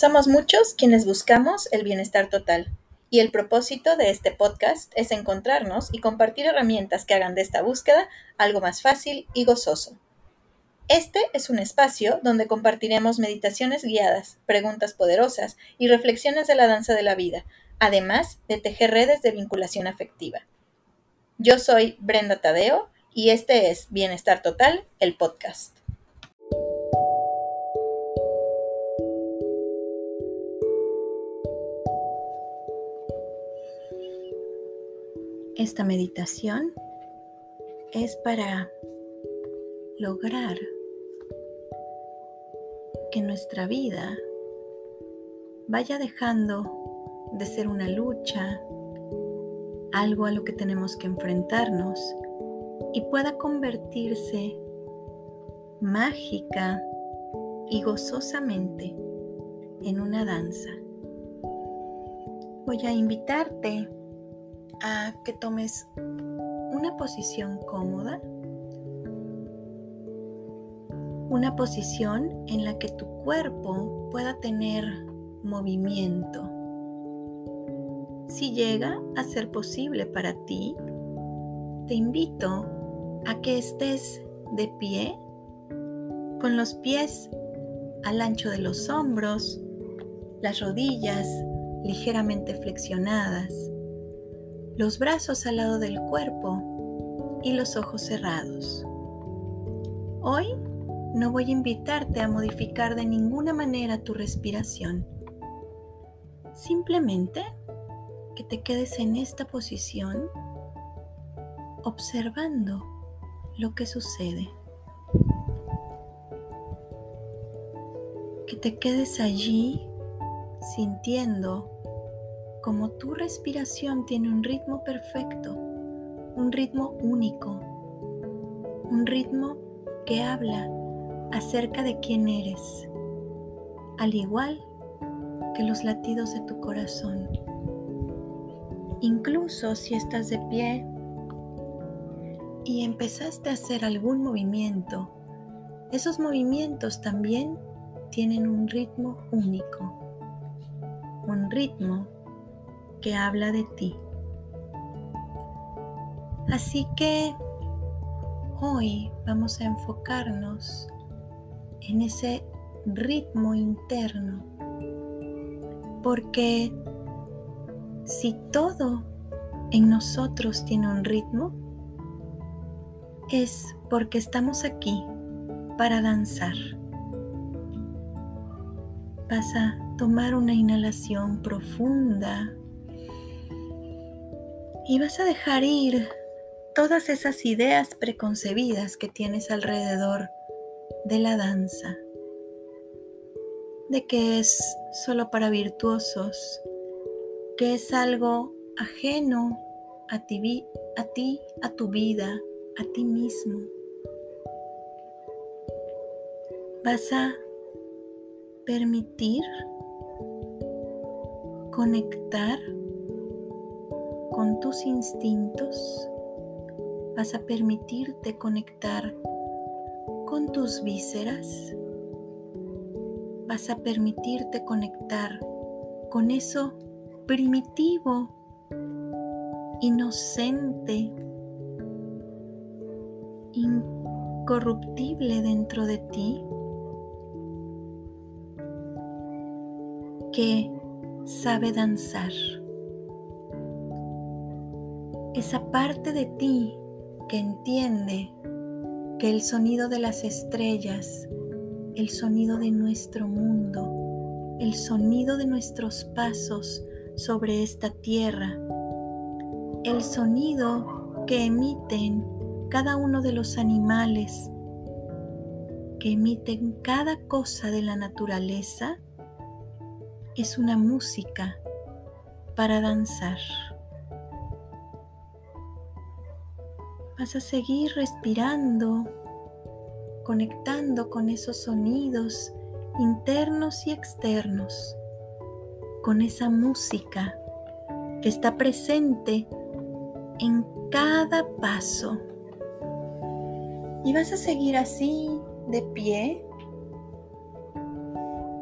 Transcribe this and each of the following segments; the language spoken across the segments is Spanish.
Somos muchos quienes buscamos el bienestar total y el propósito de este podcast es encontrarnos y compartir herramientas que hagan de esta búsqueda algo más fácil y gozoso. Este es un espacio donde compartiremos meditaciones guiadas, preguntas poderosas y reflexiones de la danza de la vida, además de tejer redes de vinculación afectiva. Yo soy Brenda Tadeo y este es Bienestar Total, el podcast. Esta meditación es para lograr que nuestra vida vaya dejando de ser una lucha, algo a lo que tenemos que enfrentarnos y pueda convertirse mágica y gozosamente en una danza. Voy a invitarte a que tomes una posición cómoda, una posición en la que tu cuerpo pueda tener movimiento. Si llega a ser posible para ti, te invito a que estés de pie, con los pies al ancho de los hombros, las rodillas ligeramente flexionadas los brazos al lado del cuerpo y los ojos cerrados. Hoy no voy a invitarte a modificar de ninguna manera tu respiración. Simplemente que te quedes en esta posición observando lo que sucede. Que te quedes allí sintiendo como tu respiración tiene un ritmo perfecto, un ritmo único, un ritmo que habla acerca de quién eres, al igual que los latidos de tu corazón. Incluso si estás de pie y empezaste a hacer algún movimiento, esos movimientos también tienen un ritmo único, un ritmo que habla de ti. Así que hoy vamos a enfocarnos en ese ritmo interno, porque si todo en nosotros tiene un ritmo, es porque estamos aquí para danzar. Vas a tomar una inhalación profunda y vas a dejar ir todas esas ideas preconcebidas que tienes alrededor de la danza, de que es solo para virtuosos, que es algo ajeno a ti, a ti, a tu vida, a ti mismo. Vas a permitir conectar con tus instintos, vas a permitirte conectar con tus vísceras, vas a permitirte conectar con eso primitivo, inocente, incorruptible dentro de ti, que sabe danzar esa parte de ti que entiende que el sonido de las estrellas, el sonido de nuestro mundo, el sonido de nuestros pasos sobre esta tierra, el sonido que emiten cada uno de los animales, que emiten cada cosa de la naturaleza, es una música para danzar. Vas a seguir respirando, conectando con esos sonidos internos y externos, con esa música que está presente en cada paso. Y vas a seguir así, de pie,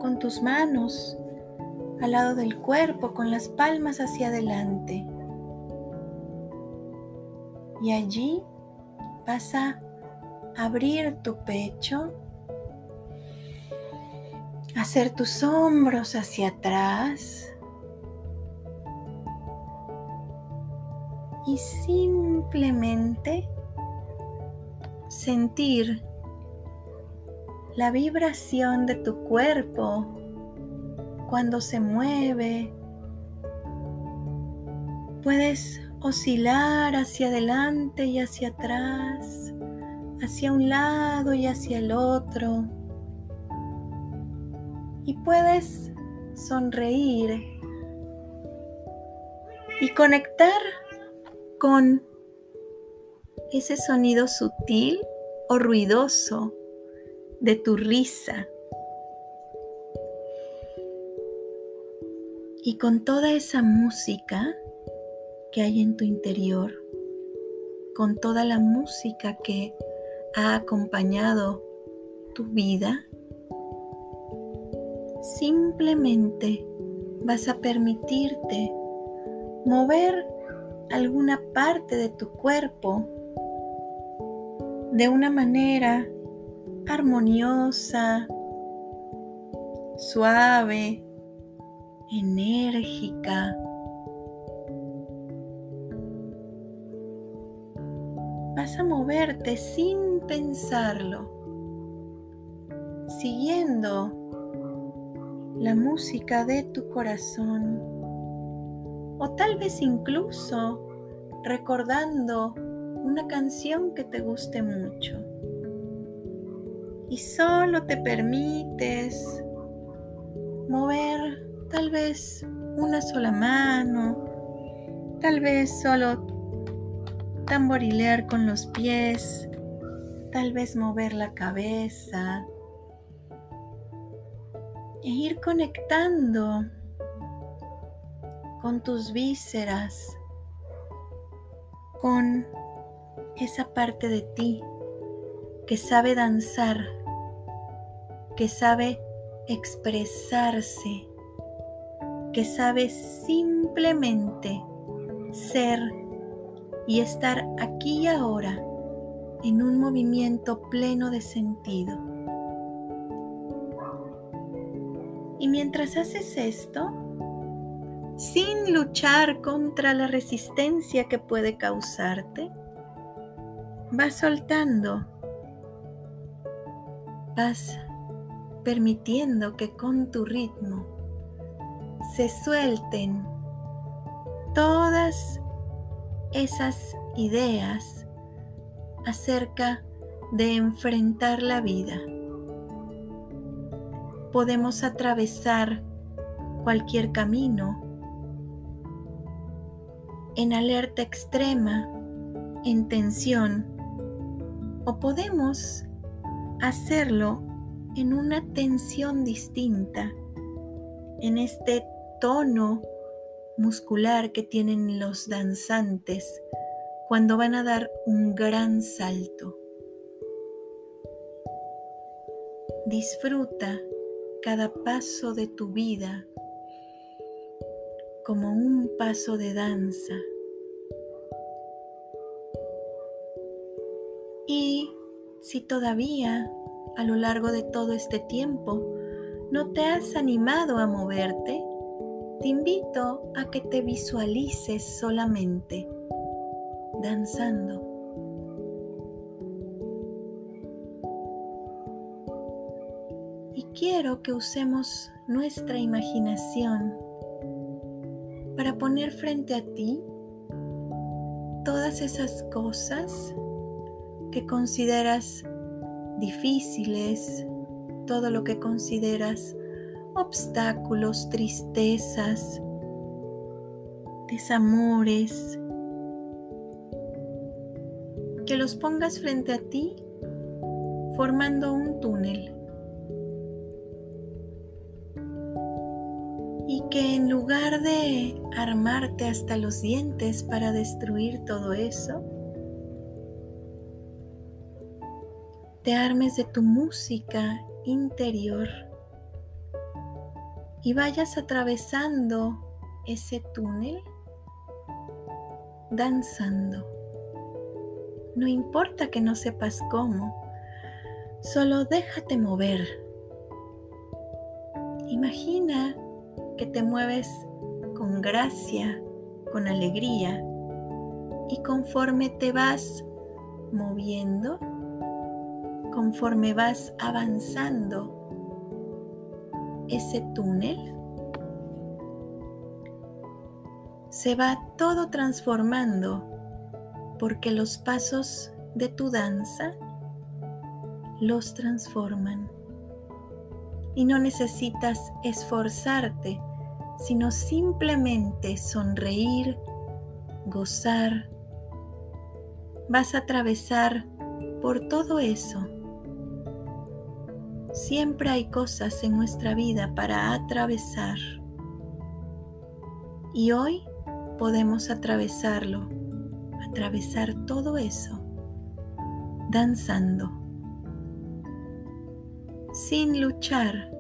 con tus manos al lado del cuerpo con las palmas hacia adelante. Y allí vas a abrir tu pecho, hacer tus hombros hacia atrás y simplemente sentir la vibración de tu cuerpo cuando se mueve. Puedes oscilar hacia adelante y hacia atrás, hacia un lado y hacia el otro. Y puedes sonreír y conectar con ese sonido sutil o ruidoso de tu risa. Y con toda esa música que hay en tu interior, con toda la música que ha acompañado tu vida, simplemente vas a permitirte mover alguna parte de tu cuerpo de una manera armoniosa, suave, enérgica. A moverte sin pensarlo, siguiendo la música de tu corazón o tal vez incluso recordando una canción que te guste mucho. Y solo te permites mover tal vez una sola mano, tal vez solo tamborilear con los pies, tal vez mover la cabeza e ir conectando con tus vísceras, con esa parte de ti que sabe danzar, que sabe expresarse, que sabe simplemente ser y estar aquí y ahora en un movimiento pleno de sentido. Y mientras haces esto, sin luchar contra la resistencia que puede causarte, vas soltando, vas permitiendo que con tu ritmo se suelten todas esas ideas acerca de enfrentar la vida. Podemos atravesar cualquier camino en alerta extrema, en tensión, o podemos hacerlo en una tensión distinta, en este tono muscular que tienen los danzantes cuando van a dar un gran salto. Disfruta cada paso de tu vida como un paso de danza. Y si todavía a lo largo de todo este tiempo no te has animado a moverte, te invito a que te visualices solamente danzando. Y quiero que usemos nuestra imaginación para poner frente a ti todas esas cosas que consideras difíciles, todo lo que consideras obstáculos, tristezas, desamores, que los pongas frente a ti formando un túnel. Y que en lugar de armarte hasta los dientes para destruir todo eso, te armes de tu música interior y vayas atravesando ese túnel danzando. No importa que no sepas cómo, solo déjate mover. Imagina que te mueves con gracia, con alegría y conforme te vas moviendo, conforme vas avanzando ese túnel, se va todo transformando porque los pasos de tu danza los transforman. Y no necesitas esforzarte, sino simplemente sonreír, gozar. Vas a atravesar por todo eso. Siempre hay cosas en nuestra vida para atravesar. Y hoy podemos atravesarlo, atravesar todo eso, danzando, sin luchar,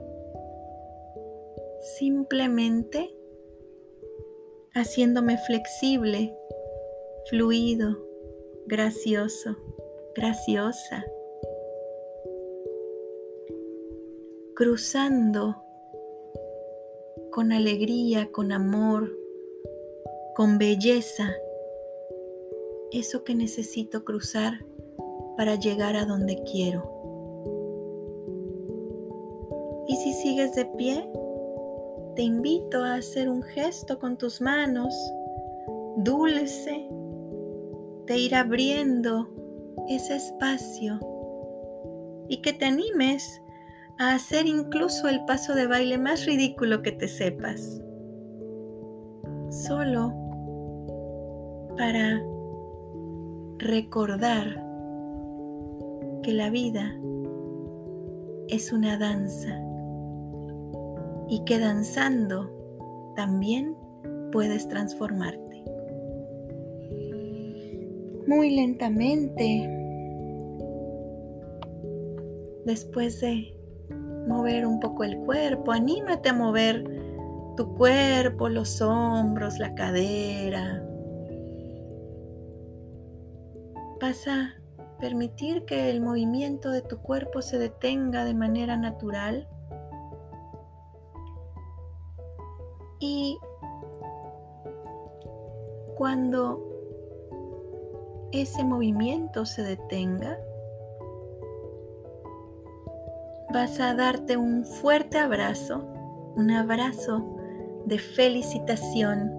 simplemente haciéndome flexible, fluido, gracioso, graciosa, cruzando con alegría, con amor, con belleza, eso que necesito cruzar para llegar a donde quiero. Y si sigues de pie, te invito a hacer un gesto con tus manos, dulce, de ir abriendo ese espacio y que te animes a hacer incluso el paso de baile más ridículo que te sepas. Solo para recordar que la vida es una danza y que danzando también puedes transformarte. Muy lentamente, después de mover un poco el cuerpo, anímate a mover tu cuerpo, los hombros, la cadera, Vas a permitir que el movimiento de tu cuerpo se detenga de manera natural. Y cuando ese movimiento se detenga, vas a darte un fuerte abrazo, un abrazo de felicitación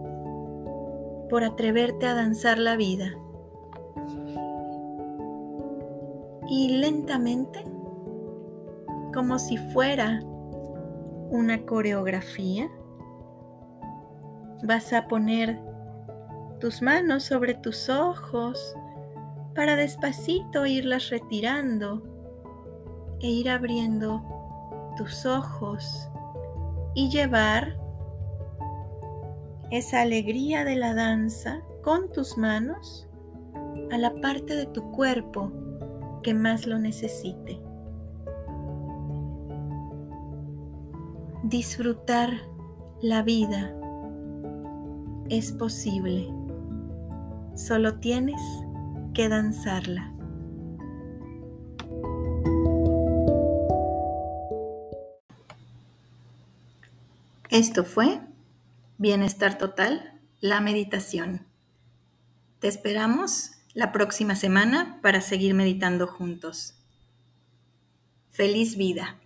por atreverte a danzar la vida. y lentamente, como si fuera una coreografía, vas a poner tus manos sobre tus ojos para despacito irlas retirando e ir abriendo tus ojos y llevar esa alegría de la danza con tus manos a la parte de tu cuerpo que más lo necesite. Disfrutar la vida es posible. Solo tienes que danzarla. Esto fue Bienestar Total, la meditación. Te esperamos la próxima semana para seguir meditando juntos. Feliz vida.